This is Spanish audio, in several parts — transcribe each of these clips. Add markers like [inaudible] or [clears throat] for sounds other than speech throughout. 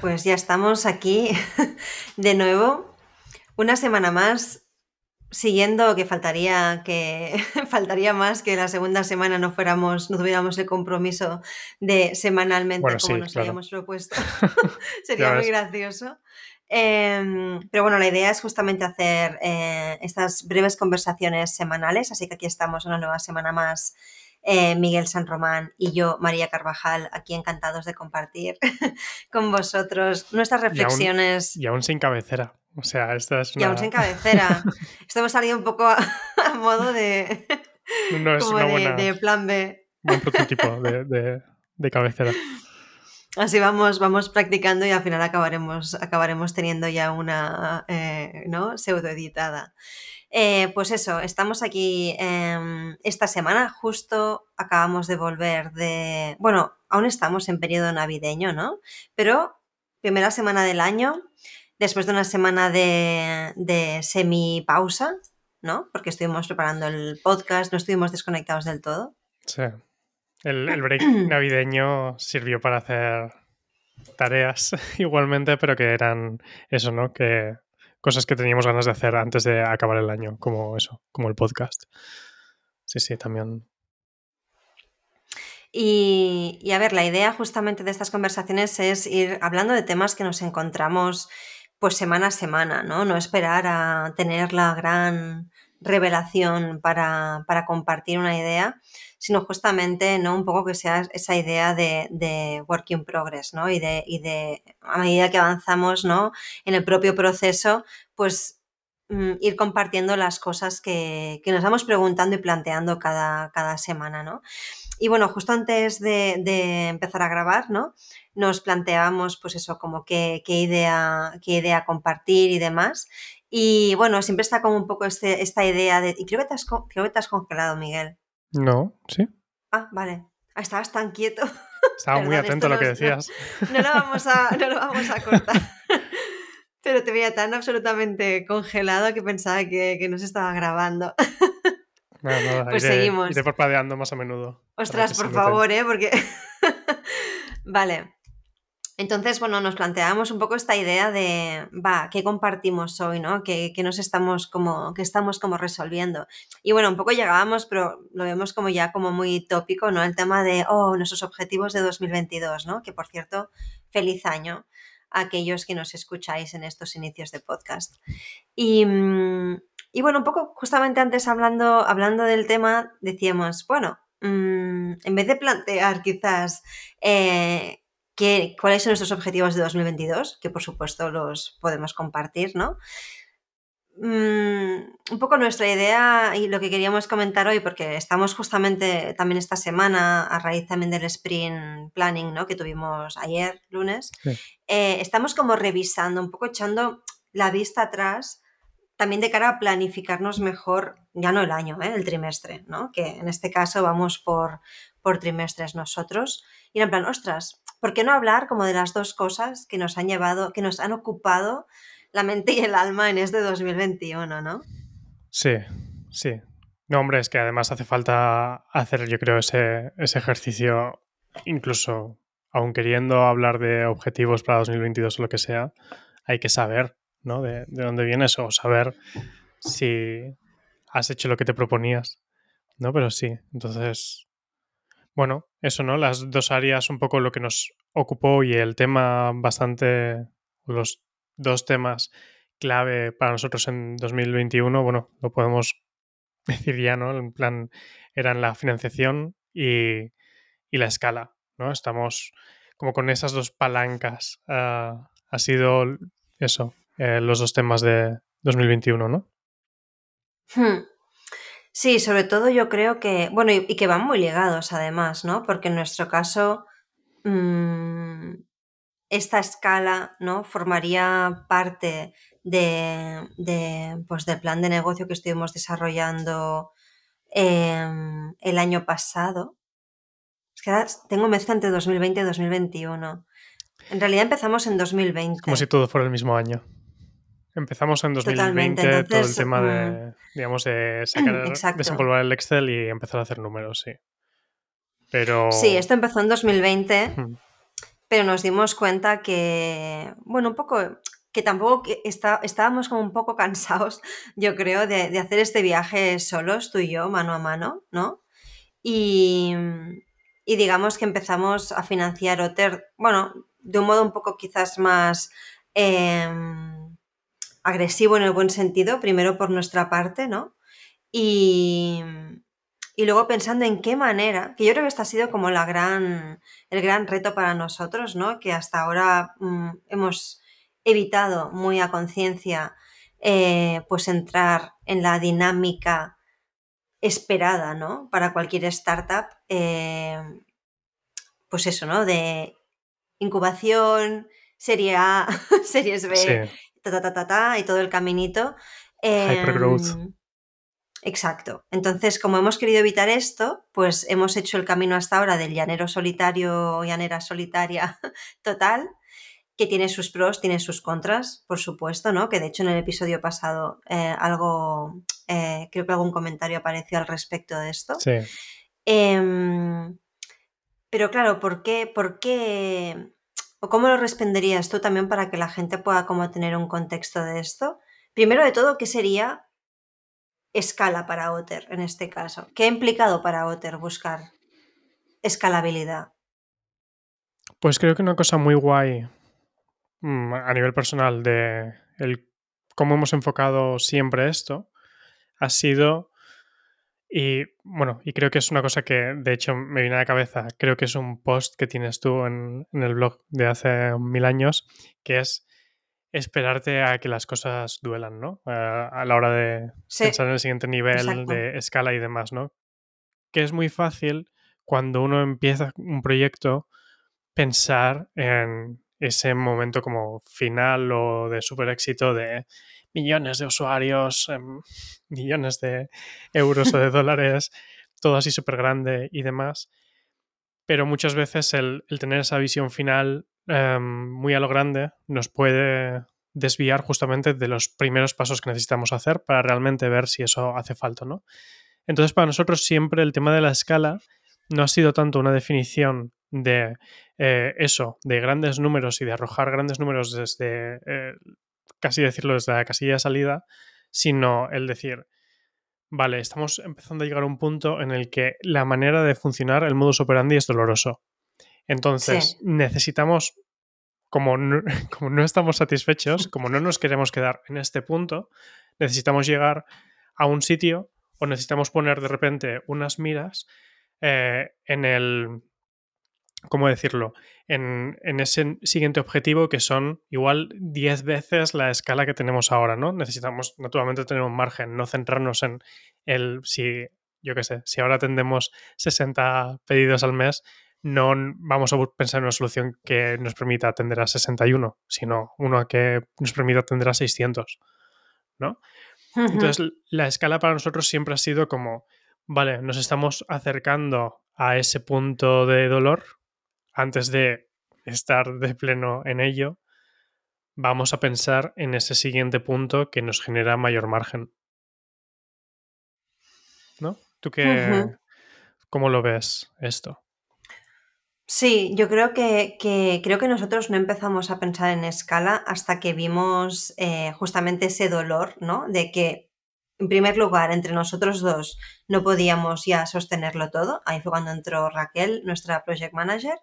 Pues ya estamos aquí [laughs] de nuevo, una semana más, siguiendo que faltaría que [laughs] faltaría más que la segunda semana no fuéramos, no tuviéramos el compromiso de semanalmente como nos habíamos propuesto. [laughs] Sería muy gracioso. Em, pero bueno, la idea es justamente hacer eh, estas breves conversaciones semanales, así que aquí estamos una nueva semana más eh, Miguel San Román y yo, María Carvajal, aquí encantados de compartir [laughs] con vosotros nuestras reflexiones. Y aún, sin cabecera. O sea, esta es Y aún sin cabecera. [laughs] Esto hemos salido un poco a, modo de, no, es una buena, de, plan B. Buen prototipo de, de, cabecera. Así vamos, vamos practicando y al final acabaremos, acabaremos teniendo ya una eh, ¿no? Eh, pues eso, estamos aquí em, esta semana, justo acabamos de volver de, bueno, aún estamos en periodo navideño, ¿no? Pero primera semana del año, después de una semana de, de semi pausa, ¿no? Porque estuvimos preparando el podcast, no estuvimos desconectados del todo. Sí. El, el break [clears throat] navideño sirvió para hacer tareas [laughs] igualmente, pero que eran eso, ¿no? Que cosas que teníamos ganas de hacer antes de acabar el año, como eso, como el podcast. Sí, sí, también. Y, a ver, la idea justamente de estas conversaciones es ir hablando de temas que nos encontramos pues semana a semana, ¿no? No esperar a tener la gran revelación para, para compartir una idea, sino justamente ¿no? un poco que sea esa idea de, de work in progress, ¿no? Y de, y de, a medida que avanzamos, ¿no? En el propio proceso, pues mm, ir compartiendo las cosas que, que, nos vamos preguntando y planteando cada, cada semana, ¿no? Y bueno, justo antes de, de, empezar a grabar, ¿no? Nos planteábamos, pues eso, como qué, qué, idea, qué idea compartir y demás. Y bueno, siempre está como un poco este, esta idea de... Y creo que, te has, creo que te has congelado, Miguel. No, ¿sí? Ah, vale. Estabas tan quieto. [laughs] Estaba muy atento a lo que decías. No, lo vamos a, no lo vamos a cortar. [laughs] Pero te veía tan absolutamente congelado que pensaba que, que no se estaba grabando. [laughs] pues seguimos. Iré parpadeando más a menudo. Ostras, por favor, ¿eh? Porque... vale. Entonces, bueno, nos planteábamos un poco esta idea de, va, ¿qué compartimos hoy, no? ¿Qué, nos estamos como, qué estamos como resolviendo? Y bueno, un poco llegábamos, pero lo vemos como ya como muy tópico, ¿no? El tema de, oh, nuestros objetivos de 2022, ¿no? Que por cierto, feliz año a aquellos que nos escucháis en estos inicios de podcast. Y, mm, y bueno, un poco justamente antes hablando, hablando del tema, decíamos, bueno, mm, en vez de plantear quizás... Eh, cuáles son nuestros objetivos de 2022, que por supuesto los podemos compartir, ¿no? Mm, un poco nuestra idea y lo que queríamos comentar hoy, porque estamos justamente también esta semana a raíz también del sprint planning ¿no? que tuvimos ayer, lunes, eh, estamos como revisando, un poco echando la vista atrás, también de cara a planificarnos mejor, ya no el año, ¿eh? el trimestre, ¿no? que en este caso vamos por, por trimestres nosotros, y en plan, ostras, ¿por qué no hablar como de las dos cosas que nos han llevado, que nos han ocupado la mente y el alma en este 2021, ¿no? Sí, sí. No, hombre, es que además hace falta hacer, yo creo, ese, ejercicio, incluso aun queriendo hablar de objetivos para 2022 o lo que sea, hay que saber, ¿no? De, de dónde vienes o saber si has hecho lo que te proponías, ¿no? Pero sí, entonces bueno, eso, ¿no? Las dos áreas, un poco lo que nos ocupó y el tema bastante, los dos temas clave para nosotros en 2021, bueno, lo podemos [laughs] decir ya, ¿no? En plan, eran la financiación y, la escala, ¿no? Estamos como con esas dos palancas. Ah, ha sido eso, eh, los dos temas de 2021, ¿no? Hmm. Sí, sobre todo yo creo que, bueno, y, que van muy ligados además, ¿no? Porque en nuestro caso, mm, esta escala, ¿no? Formaría parte de, de, pues, del plan de negocio que estuvimos desarrollando em, el año pasado. Es que tengo mezcla entre 2020 y 2021. En realidad empezamos en 2020. Como si todo fuera el mismo año. Empezamos en 2020 todo el tema de, mm, digamos, de sacar, [clears throat] desempolvar el Excel y empezar a hacer números, sí. Pero... Sí, esto empezó en 2020. pero nos dimos cuenta que, bueno, un poco, que tampoco está, estábamos como un poco cansados, [laughs] yo creo, de, de, hacer este viaje solos, tú y yo, mano a mano, ¿no? Y, y digamos que empezamos a financiar Otter, bueno, de un modo un poco quizás más eh, agresivo en el buen sentido, primero por nuestra parte, ¿no? Y, y luego pensando en qué manera, que yo creo que este ha sido como la gran, el gran reto para nosotros, ¿no? Que hasta ahora mmm, hemos evitado muy a conciencia eh, pues entrar en la dinámica esperada, ¿no? Para cualquier startup, eh, pues eso, ¿no? De incubación, serie A, [laughs] series B, sí. Ta, ta, ta, ta, ta, y todo el caminito. Eh, Hypergrowth. Exacto. Entonces, como hemos querido evitar esto, pues hemos hecho el camino hasta ahora del llanero solitario, llanera solitaria [laughs] total, que tiene sus pros, tiene sus contras, por supuesto, ¿no? Que de hecho en el episodio pasado eh, algo, eh, creo que algún comentario apareció al respecto de esto. Sí. Eh, pero claro, ¿por qué, ¿por qué? ¿O cómo lo responderías tú también para que la gente pueda como tener un contexto de esto? Primero de todo, ¿qué sería escala para Otter en este caso? ¿Qué ha implicado para Otter buscar escalabilidad? Pues creo que una cosa muy guay mm, a nivel personal de el, cómo hemos enfocado siempre esto ha sido y bueno, y creo que es una cosa que de hecho me viene a la cabeza, creo que es un post que tienes tú en, en el blog de hace mil años, que es esperarte a que las cosas duelan, ¿no? A, a la hora de Sí, pensar en el siguiente nivel exacto. de escala y demás, ¿no? Que es muy fácil cuando uno empieza un proyecto pensar en ese momento como final o de super éxito de millones de usuarios, eh, [laughs] millones de euros o de dólares, [laughs] todo así súper grande y demás. Pero muchas veces el, tener esa visión final eh, muy a lo grande nos puede desviar justamente de los primeros pasos que necesitamos hacer para realmente ver si eso hace falta, ¿no? Entonces, para nosotros siempre el tema de la escala no ha sido tanto una definición de eh, eso, de grandes números y de arrojar grandes números desde, eh, casi decirlo, desde la casilla de salida, sino el decir, vale, estamos empezando a llegar a un punto en el que la manera de funcionar, el modus operandi es doloroso. Entonces, Sí, necesitamos, como no, [laughs] como no estamos satisfechos, como no nos queremos quedar en este punto, necesitamos llegar a un sitio o necesitamos poner de repente unas miras eh, en el, ¿cómo decirlo? En, en, ese siguiente objetivo que son igual 10 veces la escala que tenemos ahora, ¿no? Necesitamos naturalmente tener un margen, no centrarnos en el, si, yo qué sé, si ahora atendemos 60 pedidos al mes, no vamos a pensar en una solución que nos permita atender a 61, sino una que nos permita atender a 600, ¿no? Entonces, la escala para nosotros siempre ha sido como, vale, nos estamos acercando a ese punto de dolor antes de estar de pleno en ello. Vamos a pensar en ese siguiente punto que nos genera mayor margen. ¿No? ¿Tú qué, cómo lo ves esto? Sí, yo creo que, que- creo que nosotros no empezamos a pensar en escala hasta que vimos eh, justamente ese dolor, ¿no? De que, en primer lugar, entre nosotros dos no podíamos ya sostenerlo todo. Ahí fue cuando entró Raquel, nuestra project manager.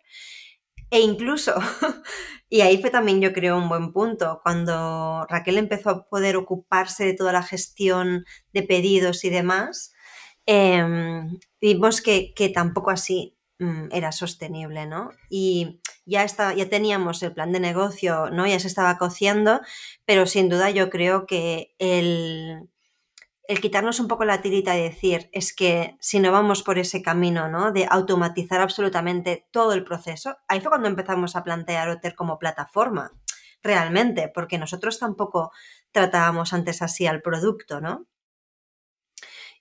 E incluso, [laughs] y ahí fue también yo creo un buen punto, cuando Raquel empezó a poder ocuparse de toda la gestión de pedidos y demás, em, vimos que, que tampoco así mm, era sostenible, ¿no? Y ya, estaba, ya teníamos el plan de negocio, ¿no? Ya se estaba cociendo, pero sin duda yo creo que el, el quitarnos un poco la tirita y decir, es que si no vamos por ese camino, ¿no? De automatizar absolutamente todo el proceso, ahí fue cuando empezamos a plantear Otter como plataforma, realmente, porque nosotros tampoco tratábamos antes así al producto, ¿no?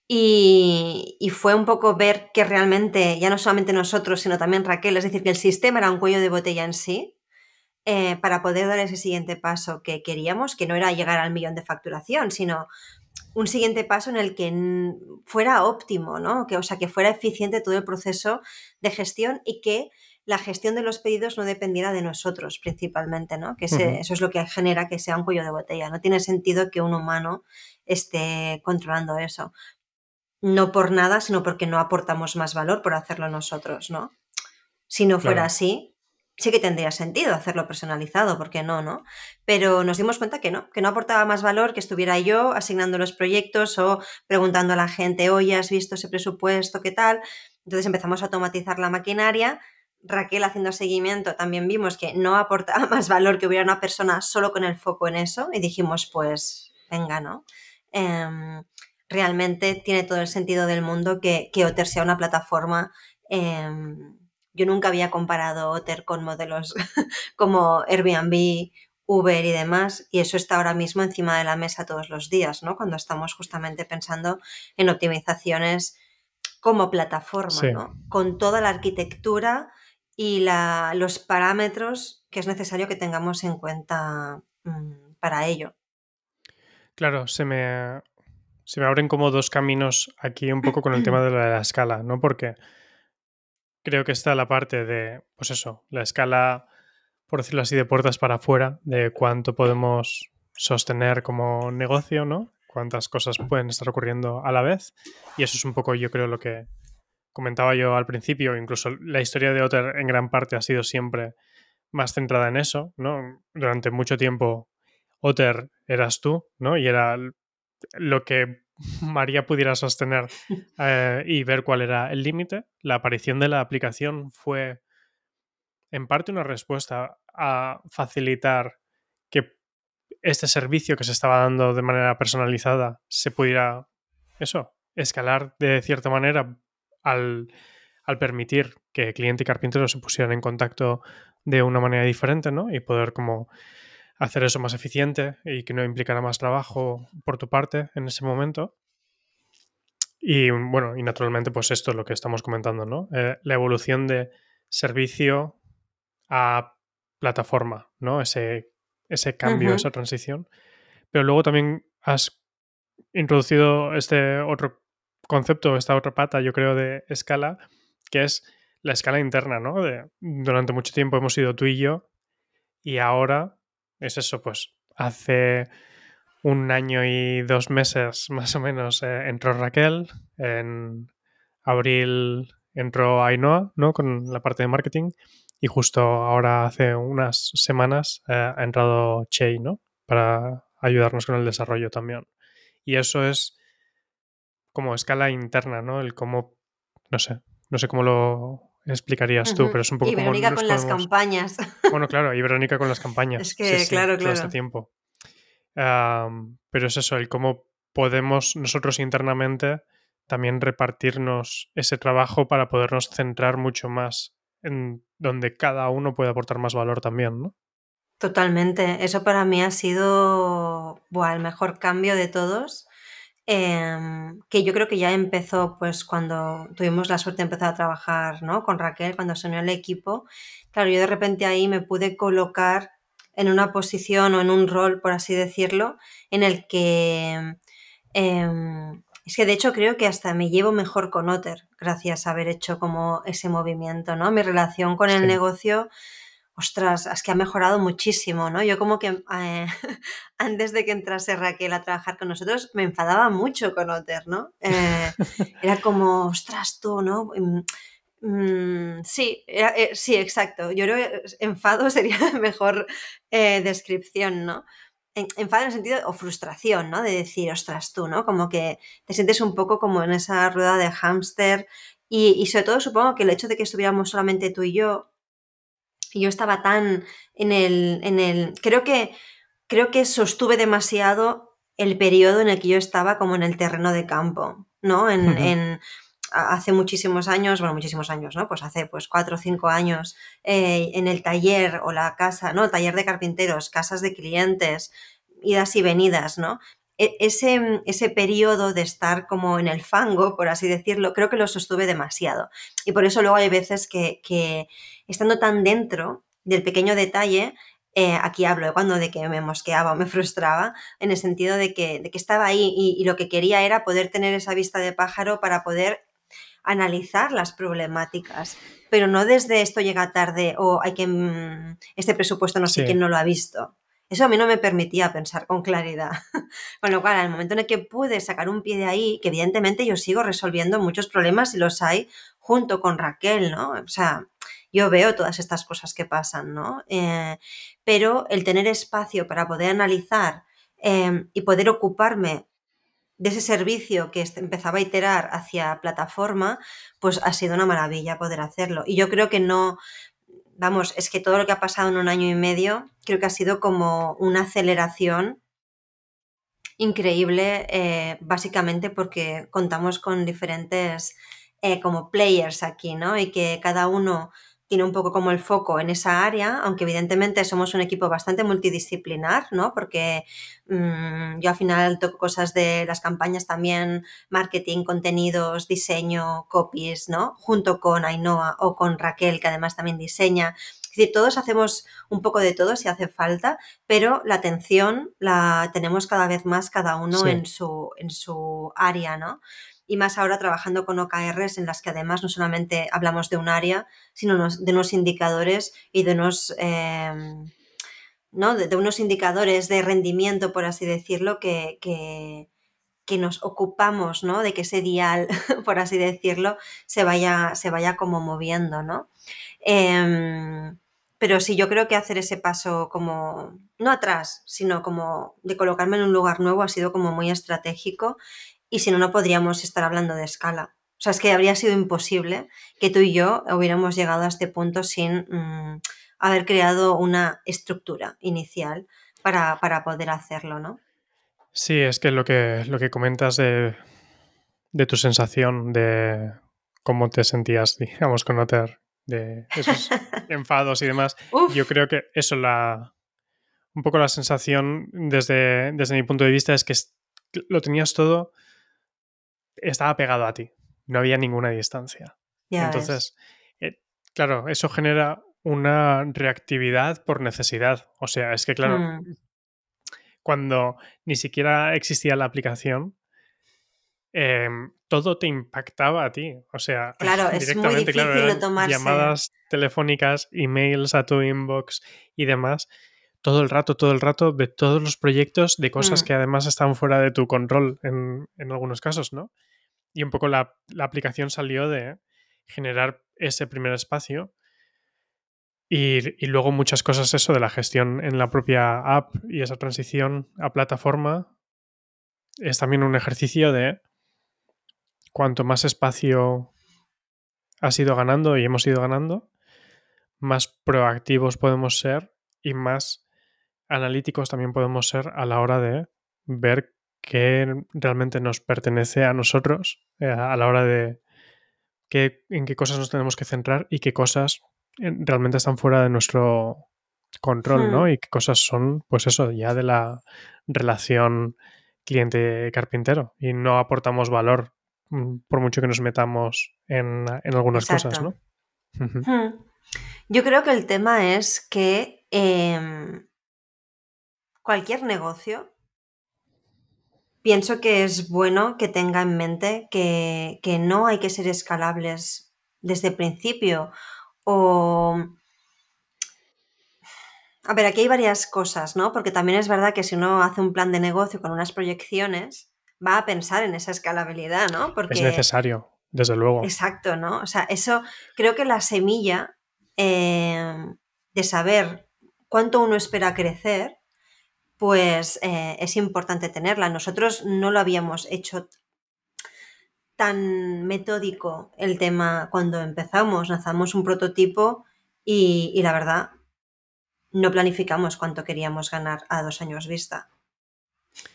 Y, y, fue un poco ver que realmente, ya no solamente nosotros, sino también Raquel, es decir, que el sistema era un cuello de botella en sí, eh, para poder dar ese siguiente paso que queríamos, que no era llegar al millón de facturación, sino un siguiente paso en el que fuera óptimo, ¿no? Que, o sea, que fuera eficiente todo el proceso de gestión y que la gestión de los pedidos no dependiera de nosotros principalmente, ¿no? Que eso es lo que genera que sea un cuello de botella. No tiene sentido que un humano esté controlando eso. No por nada, sino porque no aportamos más valor por hacerlo nosotros, ¿no? Si no fuera así, sí que tendría sentido hacerlo personalizado, ¿por qué no, no? Pero nos dimos cuenta que no, que no aportaba más valor que estuviera yo asignando los proyectos o preguntando a la gente, oye, ¿has visto ese presupuesto? ¿Qué tal? Entonces empezamos a automatizar la maquinaria. Raquel haciendo seguimiento también vimos que no aportaba [laughs] más valor que hubiera una persona solo con el foco en eso y dijimos, pues venga, ¿no? Em, realmente tiene todo el sentido del mundo que, que Otter sea una plataforma em, yo nunca había comparado Otter con modelos [laughs] como Airbnb, Uber y demás, y eso está ahora mismo encima de la mesa todos los días, ¿no? Cuando estamos justamente pensando en optimizaciones como plataforma, ¿no? Con toda la arquitectura y la, los parámetros que es necesario que tengamos en cuenta mm, para ello. Claro, se me, se me abren como dos caminos aquí un poco con el tema [clears throat] de la escala, ¿no? Porque creo que está la parte de, pues eso, la escala, por decirlo así, de puertas para afuera, de cuánto podemos sostener como negocio, ¿no? Cuántas cosas pueden estar ocurriendo a la vez. Y eso es un poco, yo creo, lo que comentaba yo al principio. Incluso la historia de Otter en gran parte ha sido siempre más centrada en eso, ¿no? Durante mucho tiempo Otter eras tú, ¿no? Y era lo que María pudiera sostener eh, y ver cuál era el límite. La aparición de la aplicación fue en parte una respuesta a facilitar que este servicio que se estaba dando de manera personalizada se pudiera, eso, escalar de cierta manera al, al permitir que cliente y carpintero se pusieran en contacto de una manera diferente, ¿no? Y poder como hacer eso más eficiente y que no implicara más trabajo por tu parte en ese momento. Y bueno, y naturalmente, pues esto es lo que estamos comentando, ¿no? Eh, la evolución de servicio a plataforma, ¿no? Ese, ese cambio, esa transición. Pero luego también has introducido este otro concepto, esta otra pata, yo creo, de escala, que es la escala interna, ¿no? De, durante mucho tiempo hemos sido tú y yo, y ahora es eso, pues hace un año y dos meses [laughs] más o menos eh, entró Raquel, en abril entró Ainhoa, ¿no? Con la parte de marketing y justo ahora hace unas semanas eh, ha entrado Che, ¿no? Para ayudarnos con el desarrollo también. Y eso es como escala interna, ¿no? El cómo, no sé, no sé cómo lo explicarías tú, pero es un poco y Verónica con las campañas. Bueno, claro, y Verónica con las campañas. Es que, claro, claro. Todo este tiempo. pero es eso, el cómo podemos nosotros internamente también repartirnos ese trabajo para podernos centrar mucho más en donde cada uno puede aportar más valor también, ¿no? Totalmente. Eso para mí ha sido el mejor cambio de todos Em, que yo creo que ya empezó pues cuando tuvimos la suerte de empezar a trabajar ¿no? con Raquel, cuando se unió al equipo. Claro, yo de repente ahí me pude colocar en una posición o en un rol, por así decirlo, en el que... Em, es que de hecho creo que hasta me llevo mejor con Otter, gracias a haber hecho como ese movimiento, ¿no? Mi relación con el negocio ostras, es que ha mejorado muchísimo, ¿no? Yo como que eh, [laughs] antes de que entrase Raquel a trabajar con nosotros me enfadaba mucho con Otter, ¿no? Eh, [laughs] era como, ostras, tú, ¿no? Mm, mm, sí, eh, sí, exacto. Yo creo que enfado [laughs] sería la mejor descripción, ¿no? enfado en el sentido, o frustración, ¿no? De decir, ostras, tú, ¿no? Como que te sientes un poco como en esa rueda de hámster y, y sobre todo supongo que el hecho de que estuviéramos solamente tú y yo y yo estaba tan en el, en el. Creo que. Creo que sostuve demasiado el periodo en el que yo estaba como en el terreno de campo, ¿no? En, en hace muchísimos años, bueno, muchísimos años, ¿no? Pues hace pues cuatro o cinco años, eh, en el taller o la casa, ¿no? Taller de carpinteros, casas de clientes, idas y venidas, ¿no? E, ese, ese periodo de estar como en el fango, por así decirlo, creo que lo sostuve demasiado. Y por eso luego hay veces que, que estando tan dentro del pequeño detalle, eh, aquí hablo de cuando de que me mosqueaba o me [laughs] frustraba, en el sentido de que, de que estaba ahí y, lo que quería era poder tener esa vista de pájaro para poder analizar las problemáticas, pero no desde esto llega tarde o hay que mm, este presupuesto no sé quién no lo ha visto. Eso a mí no me permitía pensar con claridad. [laughs] Con lo cual, al momento en el que pude sacar un pie de ahí, que evidentemente yo sigo resolviendo muchos problemas y los hay junto con Raquel, ¿no? O sea, yo veo todas estas cosas que pasan, ¿no? Eh, pero el tener espacio para poder analizar em, y poder ocuparme de ese servicio que empezaba a iterar hacia plataforma, pues ha sido una maravilla poder hacerlo. Y yo creo que no, vamos, es que todo lo que ha pasado en un año y medio, creo que ha sido como una aceleración increíble, eh, básicamente porque contamos con diferentes eh, como players aquí, ¿no? Y que cada uno tiene un poco como el foco en esa área, aunque evidentemente somos un equipo bastante multidisciplinar, ¿no? Porque mm, yo al final toco cosas de las campañas también, marketing, contenidos, diseño, copies, ¿no? Junto con Ainhoa o con Raquel, que además también diseña. Es decir, todos hacemos un poco de todo si hace falta, pero la atención la tenemos cada vez más cada uno en, su, en su área, ¿no? Y más ahora trabajando con OKRs en las que además no solamente hablamos de un área, sino de unos indicadores y de unos, em, ¿no? de, unos indicadores de rendimiento, por así decirlo, que, que, nos ocupamos ¿no? de que ese dial, [laughs] por así decirlo, se vaya, se vaya como moviendo. ¿no? Em, pero sí, yo creo que hacer ese paso como, no atrás, sino como de colocarme en un lugar nuevo ha sido como muy estratégico y si no, no podríamos estar hablando de escala. O sea, es que habría sido imposible que tú y yo hubiéramos llegado a este punto sin mm, haber creado una estructura inicial para, poder hacerlo, ¿no? Sí, es que lo que, lo que comentas de, tu sensación de cómo te sentías, [laughs] digamos, con Otter, de esos [laughs] enfados y demás, yo creo que eso, la, un poco la sensación desde, desde mi punto de vista es que lo tenías todo estaba pegado a ti, no había ninguna distancia. Entonces, eh, claro, eso genera una reactividad por necesidad. O sea, es que, claro, mm. cuando ni siquiera existía la aplicación, em, todo te impactaba a ti. O sea, claro, es muy difícil tomarse. Llamadas telefónicas, emails a tu inbox y demás. Todo el rato, todo el rato, de todos los proyectos, de cosas mm. que además están fuera de tu control en, en algunos casos, ¿no? Y un poco la, aplicación salió de generar ese primer espacio y, luego muchas cosas eso de la gestión en la propia app y esa transición a plataforma es también un ejercicio de cuanto más espacio has ido ganando y hemos ido ganando, más proactivos podemos ser y más analíticos también podemos ser a la hora de ver qué realmente nos pertenece a nosotros eh, a la hora de qué, en qué cosas nos tenemos que centrar y qué cosas realmente están fuera de nuestro control, ¿no? Hmm. Y qué cosas son, pues eso, ya de la relación cliente-carpintero y no aportamos valor mm, por mucho que nos metamos en, algunas cosas, ¿no? Hmm. Yo creo que el tema es que em, cualquier negocio pienso que es bueno que tenga en mente que, no hay que ser escalables desde el principio. O. A ver, aquí hay varias cosas, ¿no? Porque también es verdad que si uno hace un plan de negocio con unas proyecciones, va a pensar en esa escalabilidad, ¿no? Porque... Es necesario, desde luego. Exacto, ¿no? O sea, eso creo que la semilla eh, de saber cuánto uno espera crecer pues eh, es importante tenerla. Nosotros no lo habíamos hecho tan metódico el tema cuando empezamos. Lanzamos un prototipo y, la verdad no planificamos cuánto queríamos ganar a dos años vista.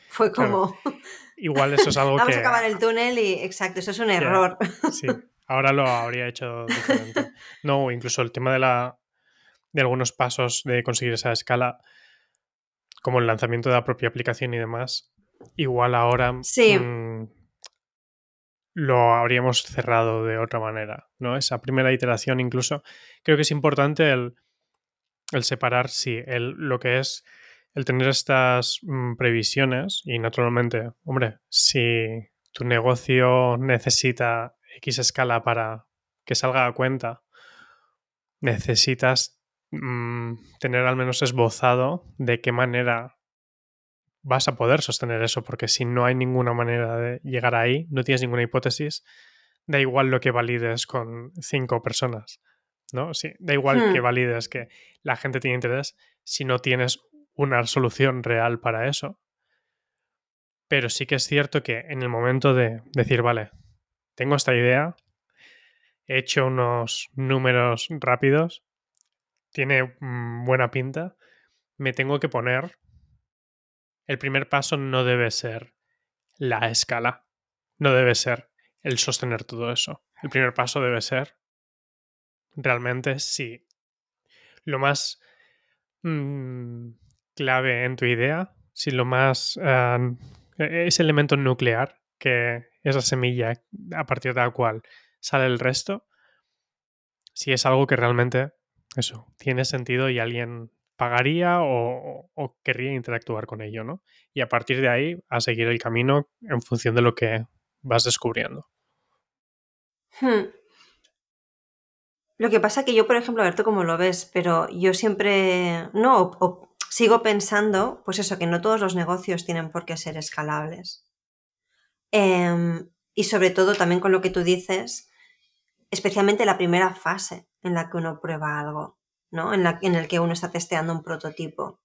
Fue como... [laughs] Igual eso es algo [laughs] Vamos a acabar el túnel y exacto, eso es un error. Sí, ahora lo habría hecho diferente. [laughs] No, incluso el tema de la de algunos pasos de conseguir esa escala como el lanzamiento de la propia aplicación y demás, igual ahora mm, lo habríamos cerrado de otra manera, ¿no? Esa primera iteración incluso. Creo que es importante el, separar, sí, el, lo que es el tener estas mm, previsiones y naturalmente, hombre, si tu negocio necesita X escala para que salga a cuenta, necesitas mm, tener al menos esbozado de qué manera vas a poder sostener eso, porque si no hay ninguna manera de llegar ahí, no tienes ninguna hipótesis, da igual lo que valides con cinco personas, ¿no? Sí, da igual que Hmm. valides que la gente tiene interés si no tienes una solución real para eso. Pero sí que es cierto que en el momento de decir, vale, tengo esta idea, he hecho unos números rápidos, tiene mm, buena pinta, me tengo que poner. El primer paso no debe ser la escala, no debe ser el sostener todo eso. El primer paso debe ser realmente si lo más mm, clave en tu idea, si lo más uh, ese elemento nuclear que es la semilla a partir de la cual sale el resto, si es algo que realmente eso tiene sentido y alguien pagaría o, o, querría interactuar con ello, ¿no? Y a partir de ahí a seguir el camino en función de lo que vas descubriendo. Hmm. Lo que pasa que yo, por ejemplo, a ver tú cómo lo ves, pero yo siempre, no, o, o, sigo pensando, pues eso, que no todos los negocios tienen por qué ser escalables. Eh, y sobre todo también con lo que tú dices, especialmente la primera fase en la que uno prueba algo, ¿no? En, la, en el que uno está testeando un prototipo.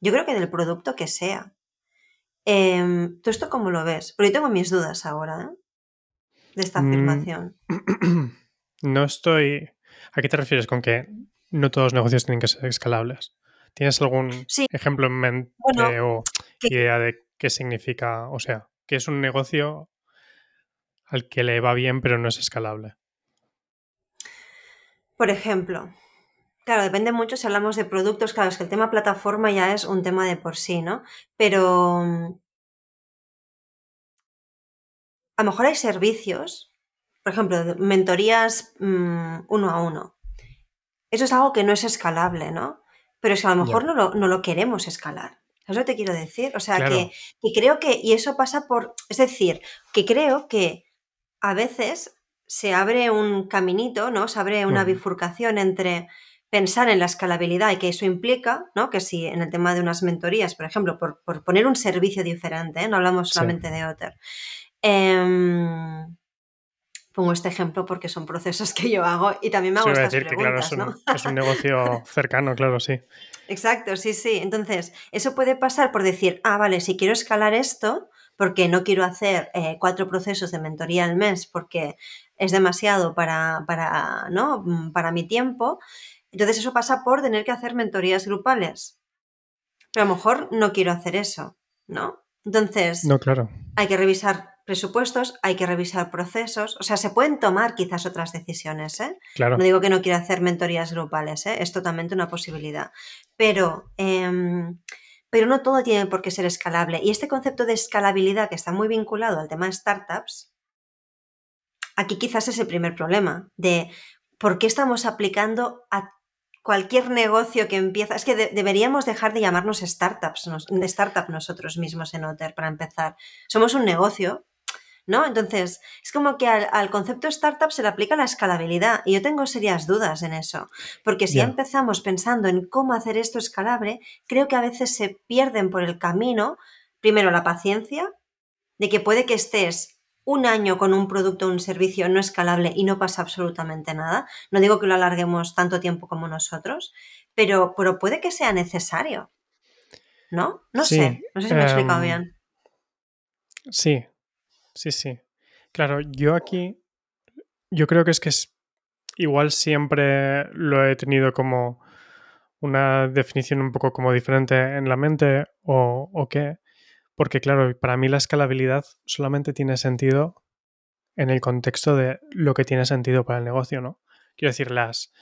Yo creo que del producto que sea. Eh, ¿Tú esto cómo lo ves? Porque yo tengo mis dudas ahora, ¿eh? De esta afirmación. Mm, [clears throat] no estoy... ¿A qué te refieres con que no todos los negocios tienen que ser escalables? ¿Tienes algún sí. ejemplo en mente bueno, o que- idea de qué significa? O sea, que es un negocio al que le va bien pero no es escalable. Por ejemplo, claro, depende mucho si hablamos de productos, claro, es que el tema plataforma ya es un tema de por sí, ¿no? Pero mm, a lo mejor hay servicios, por ejemplo, mentorías mmm, uno a uno. Eso es algo que no es escalable, ¿no? Pero es que a lo mejor no, lo, no lo queremos escalar. ¿Sabes lo que te quiero decir? O sea, Claro. que, que creo que, y eso pasa por, es decir, que creo que a veces se abre un caminito, ¿no? Se abre una bifurcación entre pensar en la escalabilidad y que eso implica, ¿no? Que si en el tema de unas mentorías, por ejemplo, por, por poner un servicio diferente, ¿eh? no hablamos Sí. solamente de Otter. Em, pongo este ejemplo porque son procesos que yo hago y también me Sí, hago a estas decir que claro, preguntas, es un, ¿no? es un negocio cercano, claro, sí. Exacto, sí, sí. Entonces, eso puede pasar por decir, ah, vale, si quiero escalar esto, porque no quiero hacer eh, cuatro procesos de mentoría al mes porque es demasiado para, para, ¿no? Mm, para mi tiempo, entonces eso pasa por tener que hacer mentorías grupales. Pero a lo mejor no quiero hacer eso, ¿no? Entonces, No, claro. hay que revisar presupuestos, hay que revisar procesos, o sea, se pueden tomar quizás otras decisiones, ¿eh? Claro. No digo que no quiera hacer mentorías grupales, ¿eh? es totalmente una posibilidad. Pero, eh, pero no todo tiene por qué ser escalable. Y este concepto de escalabilidad que está muy vinculado al tema de startups, aquí quizás es el primer problema de por qué estamos aplicando a cualquier negocio que empieza. Es que de deberíamos dejar de llamarnos startups, nos startup nosotros mismos en Otter, para empezar. Somos un negocio ¿no? Entonces, es como que al, al, concepto startup se le aplica la escalabilidad y yo tengo serias dudas en eso, porque si ya empezamos pensando en cómo hacer esto escalable, creo que a veces se pierden por el camino, primero, la paciencia, de que puede que estés un año con un producto o un servicio no escalable y no pasa absolutamente nada. No digo que lo alarguemos tanto tiempo como nosotros, pero, pero puede que sea necesario. ¿No? No Sí, sé. No sé si me he explicado em, bien. Sí, sí, sí. Claro, yo aquí, yo creo que es que es, igual siempre lo he tenido como una definición un poco como diferente en la mente o, o qué, porque claro, para mí la escalabilidad solamente tiene sentido en el contexto de lo que tiene sentido para el negocio, ¿no? Quiero decir, las,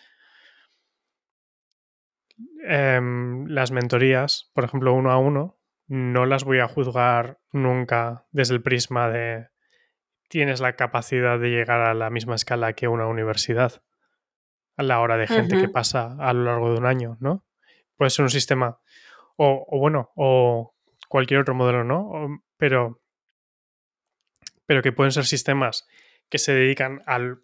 em, las mentorías, por ejemplo, uno a uno, no las voy a juzgar nunca desde el prisma de tienes la capacidad de llegar a la misma escala que una universidad a la hora de gente que pasa a lo largo de un año, ¿no? Puede ser un sistema, o, o bueno, o cualquier otro modelo, ¿no? Pero, pero que pueden ser sistemas que se dedican al,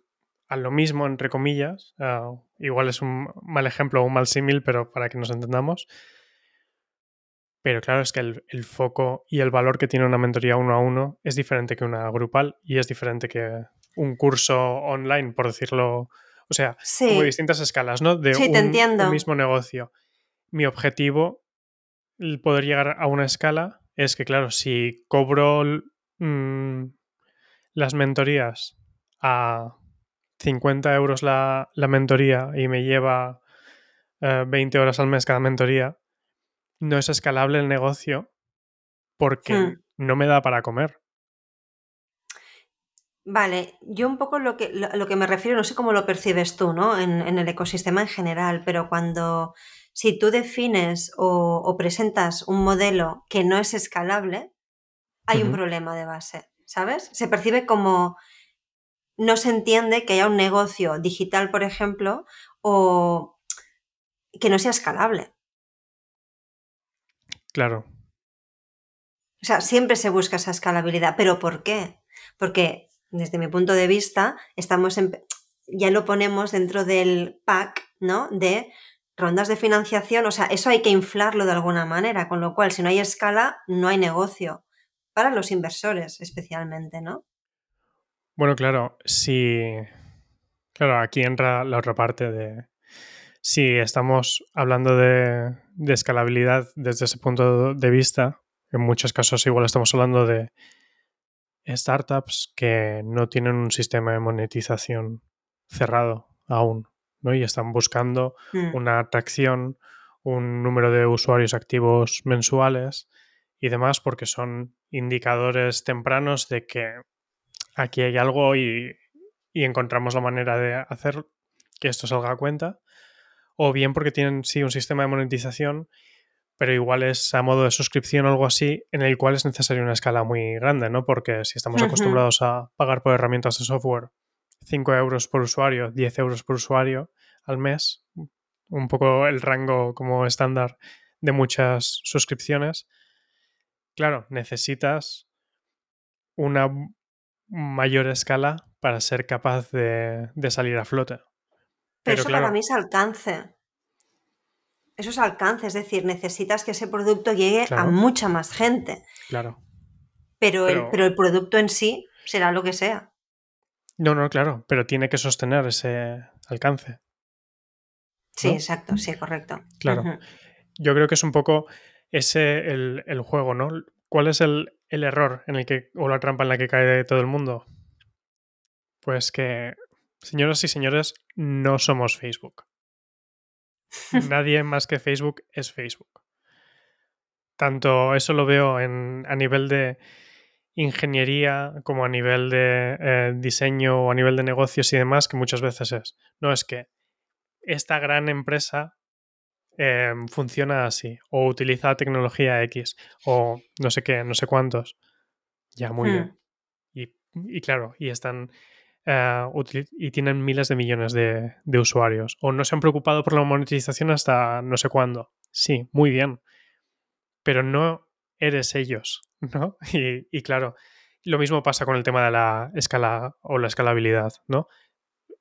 a lo mismo, entre comillas. ah, igual es un mal ejemplo o un mal símil, pero para que nos entendamos. Pero claro, es que el, el foco y el valor que tiene una mentoría uno a uno es diferente que una grupal y es diferente que un curso online, por decirlo. O sea, como Sí, distintas escalas, ¿no? De sí, te un, mismo negocio. Mi objetivo, poder llegar a una escala, es que, claro, si cobro mm, las mentorías a 50 euros la, la mentoría y me lleva eh, 20 horas al mes cada mentoría, no es escalable el negocio porque Hmm. no me da para comer. Vale, yo un poco lo que, lo, lo que me refiero, no sé cómo lo percibes tú, ¿no? En, en el ecosistema en general, pero cuando, si tú defines o, o presentas un modelo que no es escalable, hay un problema de base, ¿sabes? Se percibe como no se entiende que haya un negocio digital, por ejemplo, o que no sea escalable. Claro, O sea, siempre se busca esa escalabilidad. ¿Pero por qué? Porque desde mi punto de vista, estamos en, ya lo ponemos dentro del pack, ¿no? De rondas de financiación. O sea, eso hay que inflarlo de alguna manera, con lo cual, si no hay escala, no hay negocio. Para los inversores, especialmente, ¿no? bueno, claro, si... Claro, aquí entra la otra parte de... Si estamos hablando de, de escalabilidad desde ese punto de vista, en muchos casos igual estamos hablando de startups que no tienen un sistema de monetización cerrado aún, ¿no? Y están buscando Mm, una atracción, un número de usuarios activos mensuales y demás, porque son indicadores tempranos de que aquí hay algo y, y encontramos la manera de hacer que esto salga a cuenta. O bien porque tienen, sí, un sistema de monetización, pero igual es a modo de suscripción o algo así, en el cual es necesaria una escala muy grande, ¿no? Porque si estamos acostumbrados a pagar por herramientas de software 5 euros por usuario, 10 euros por usuario al mes, un poco el rango como estándar de muchas suscripciones, claro, necesitas una mayor escala para ser capaz de, de salir a flote. Pero Pero eso para mí es alcance. Eso es alcance, es decir, necesitas que ese producto llegue a mucha más gente. claro. Pero el, Pero, el producto en sí será lo que sea. No, no, claro, pero tiene que sostener ese alcance, Sí, ¿no? exacto, sí, correcto. Claro. Yo creo que es un poco ese el, el juego, ¿no? ¿Cuál es el, el error en el que, o la trampa en la que cae todo el mundo? Pues que, señoras y señores, no somos Facebook. [laughs] Nadie más que Facebook es Facebook. Tanto eso lo veo en, a nivel de ingeniería como a nivel de eh, diseño o a nivel de negocios y demás, que muchas veces es. No es que esta gran empresa eh, funciona así, o utiliza tecnología X, o no sé qué, no sé cuántos. Ya, muy bien. Hmm. Y, y claro, y están eh, y tienen miles de millones de, de usuarios. O no se han preocupado por la monetización hasta no sé cuándo. Sí, muy bien. Pero no eres ellos, ¿no? Y, claro, lo mismo pasa con el tema de la escala o la escalabilidad, ¿no?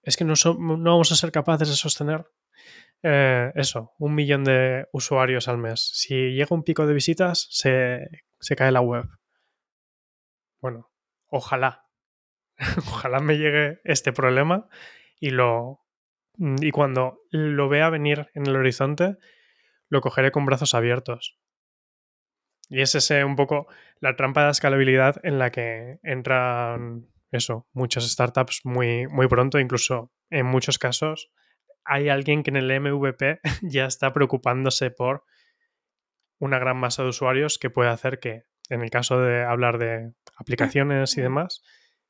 Es que no, no vamos a ser capaces de sostener eh, eso, un millón de usuarios al mes. Si llega un pico de visitas, se, se cae la web. Bueno, ojalá, [laughs] ojalá me llegue este problema y lo y cuando lo vea venir en el horizonte, lo cogeré con brazos abiertos. Y es ese un poco la trampa de escalabilidad en la que entran eso, muchas startups muy, muy pronto, incluso en muchos casos hay alguien que en el MVP [laughs] ya está preocupándose por una gran masa de usuarios que puede hacer que, en el caso de hablar de aplicaciones y demás,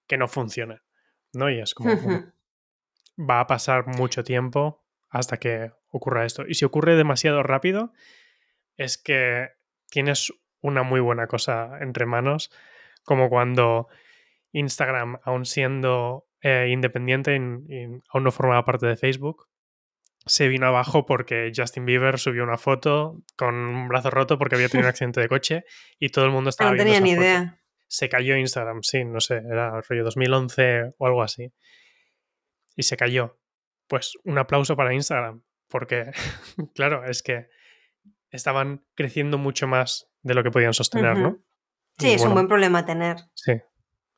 que no funcione. ¿No? Y es como, [laughs] va a pasar mucho tiempo hasta que ocurra esto. Y si ocurre demasiado rápido, es que tienes una muy buena cosa entre manos, como cuando Instagram, aun siendo eh, independiente y, y aún no formaba parte de Facebook, se vino abajo porque Justin Bieber subió una foto con un brazo roto porque había tenido un [laughs] accidente de coche y todo el mundo estaba No viendo tenía esa ni foto. idea. se cayó Instagram, sí, no sé, era rollo 2011 o algo así. Y se cayó. Pues un aplauso para Instagram, porque, [laughs] claro, es que estaban creciendo mucho más de lo que podían sostener, ¿no? Sí, es un buen problema tener. Sí,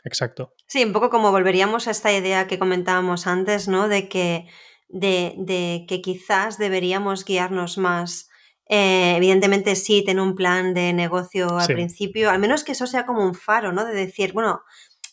exacto. Sí, un poco como volveríamos a esta idea que comentábamos antes, ¿no? De que, de, de que quizás deberíamos guiarnos más eh, evidentemente sí, tener un plan de negocio al principio, al menos que eso sea como un faro, ¿no? De decir, bueno,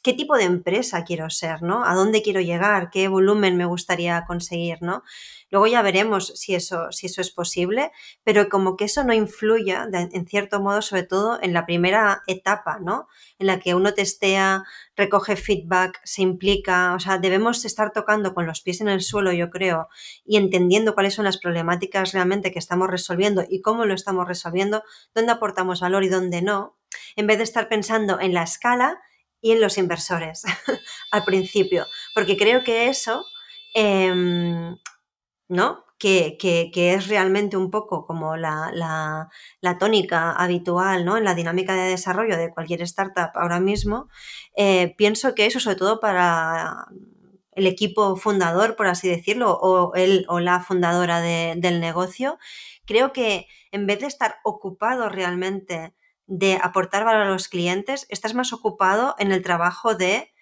¿qué tipo de empresa quiero ser, ¿no? ¿A dónde quiero llegar? ¿Qué volumen me gustaría conseguir, ¿no? Luego ya veremos si eso, si eso es posible, pero como que eso no influya, en cierto modo, sobre todo en la primera etapa, ¿no? En la que uno testea, recoge feedback, se implica, o sea, debemos estar tocando con los pies en el suelo, yo creo, y entendiendo cuáles son las problemáticas realmente que estamos resolviendo y cómo lo estamos resolviendo, dónde aportamos valor y dónde no, en vez de estar pensando en la escala y en los inversores [laughs] al principio, porque creo que eso em, ¿no? Que, es realmente un poco como la, tónica habitual ¿no? en la dinámica de desarrollo de cualquier startup ahora mismo, eh, pienso que eso, sobre todo para el equipo fundador, por así decirlo, o él o la fundadora del negocio, creo que en vez de estar ocupado realmente de aportar valor a los clientes, estás más ocupado en el trabajo de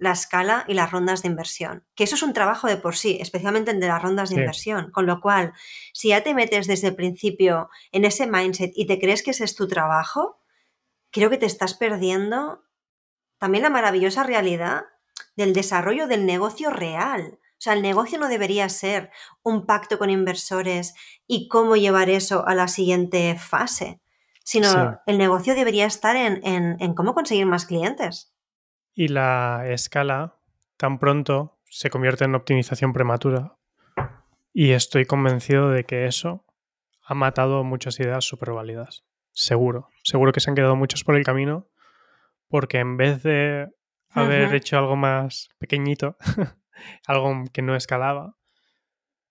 la escala y las rondas de inversión. Que eso es un trabajo de por sí, especialmente en de las rondas de inversión. Con lo cual, si ya te metes desde el principio en ese mindset y te crees que ese es tu trabajo, creo que te estás perdiendo también la maravillosa realidad del desarrollo del negocio real. O sea, el negocio no debería ser un pacto con inversores y cómo llevar eso a la siguiente fase, sino el negocio debería estar en, en cómo conseguir más clientes y la escala tan pronto se convierte en optimización prematura. Y estoy convencido de que eso ha matado muchas ideas súper válidas. Seguro. Seguro que se han quedado muchos por el camino porque en vez de haber hecho algo más pequeñito, [laughs] algo que no escalaba,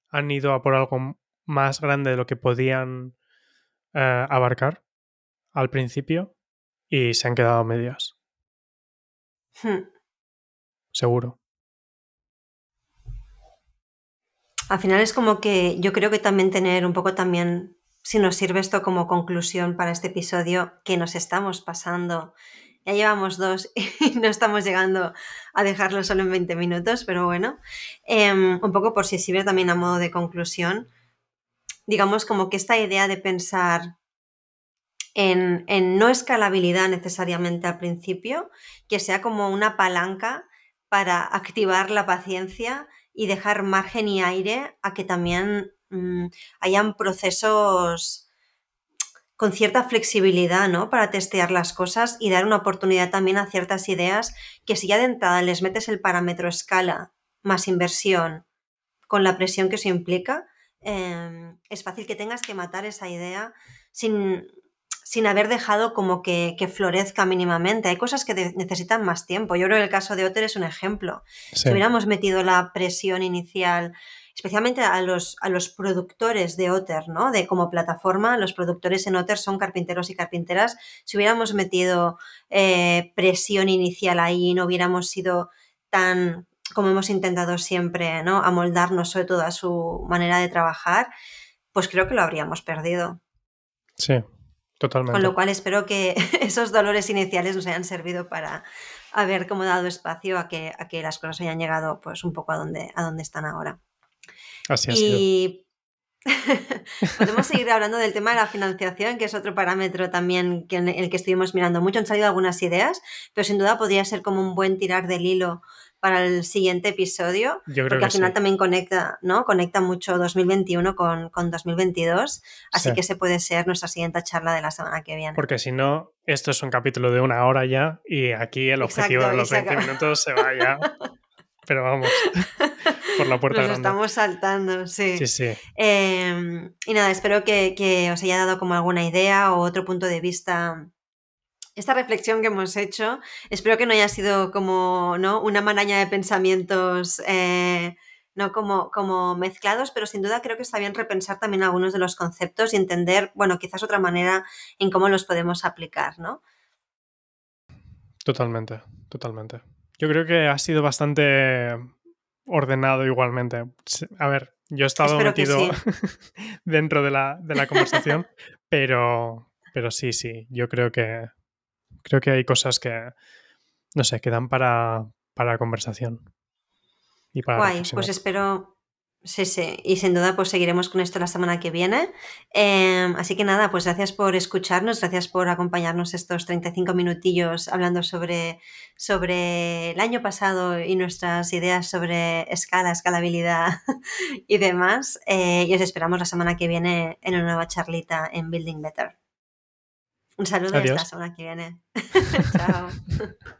han ido a por algo más grande de lo que podían eh, abarcar al principio y se han quedado medias. Hmm. Seguro. Al final es como que yo creo que también tener un poco también, si nos sirve esto como conclusión para este episodio, que nos estamos pasando. Ya llevamos dos [laughs] y no estamos llegando a dejarlo solo en 20 minutos, pero bueno, em, un poco por si sirve también a modo de conclusión, digamos como que esta idea de pensar en, no escalabilidad necesariamente al principio, que sea como una palanca para activar la paciencia y dejar margen y aire a que también mm, hayan procesos con cierta flexibilidad, ¿no? Para testear las cosas y dar una oportunidad también a ciertas ideas que si ya de entrada les metes el parámetro escala más inversión con la presión que eso implica, em, es fácil que tengas que matar esa idea sin, sin haber dejado como que, florezca mínimamente. Hay cosas que necesitan más tiempo. Yo creo que el caso de Otter es un ejemplo. Si hubiéramos metido la presión inicial, especialmente a los, a los productores de Otter, ¿no? De como plataforma, los productores en Otter son carpinteros y carpinteras. Si hubiéramos metido eh, presión inicial ahí, no hubiéramos sido tan como hemos intentado siempre, ¿no? Amoldarnos sobre todo a su manera de trabajar, pues creo que lo habríamos perdido. Sí, Totalmente. Con lo cual espero que [laughs] esos dolores iniciales nos hayan servido para haber como dado espacio a que, a que las cosas hayan llegado pues un poco a donde, a donde están ahora. Así y [laughs] podemos seguir hablando del tema de la financiación, que es otro parámetro también que en el que estuvimos mirando mucho. Han salido algunas ideas, pero sin duda podría ser como un buen tirar del hilo para el siguiente episodio, porque al final también conecta, ¿no? Conecta mucho 2021 con, con 2022, así que ese puede ser nuestra siguiente charla de la semana que viene. Porque si no, esto es un capítulo de una hora ya y aquí el objetivo de los 20 minutos se va ya. [laughs] Pero vamos, por la puerta Nos estamos saltando, sí. Sí, sí. Em, y nada, espero que, que os haya dado como alguna idea o otro punto de vista esta reflexión que hemos hecho, espero que no haya sido como ¿no? una maraña de pensamientos eh, no como, como mezclados, pero sin duda creo que está bien repensar también algunos de los conceptos y entender, bueno, quizás otra manera en cómo los podemos aplicar, ¿no? Totalmente, totalmente. Yo creo que ha sido bastante ordenado igualmente. A ver, yo he estado metido [laughs] dentro de la, de la conversación, [laughs] pero, pero sí, sí, yo creo que creo que hay cosas que, no sé, que dan para, para conversación. Y para Guay, pues espero, Sí, sí, y sin duda pues seguiremos con esto la semana que viene. Em, así que nada, pues gracias por escucharnos, gracias por acompañarnos estos 35 minutillos hablando sobre, sobre el año pasado y nuestras ideas sobre escala, escalabilidad [laughs] y demás. Eh, y os esperamos la semana que viene en una nueva charlita en Building Better. Un saludo y hasta la semana que viene. [laughs] Chao. [laughs]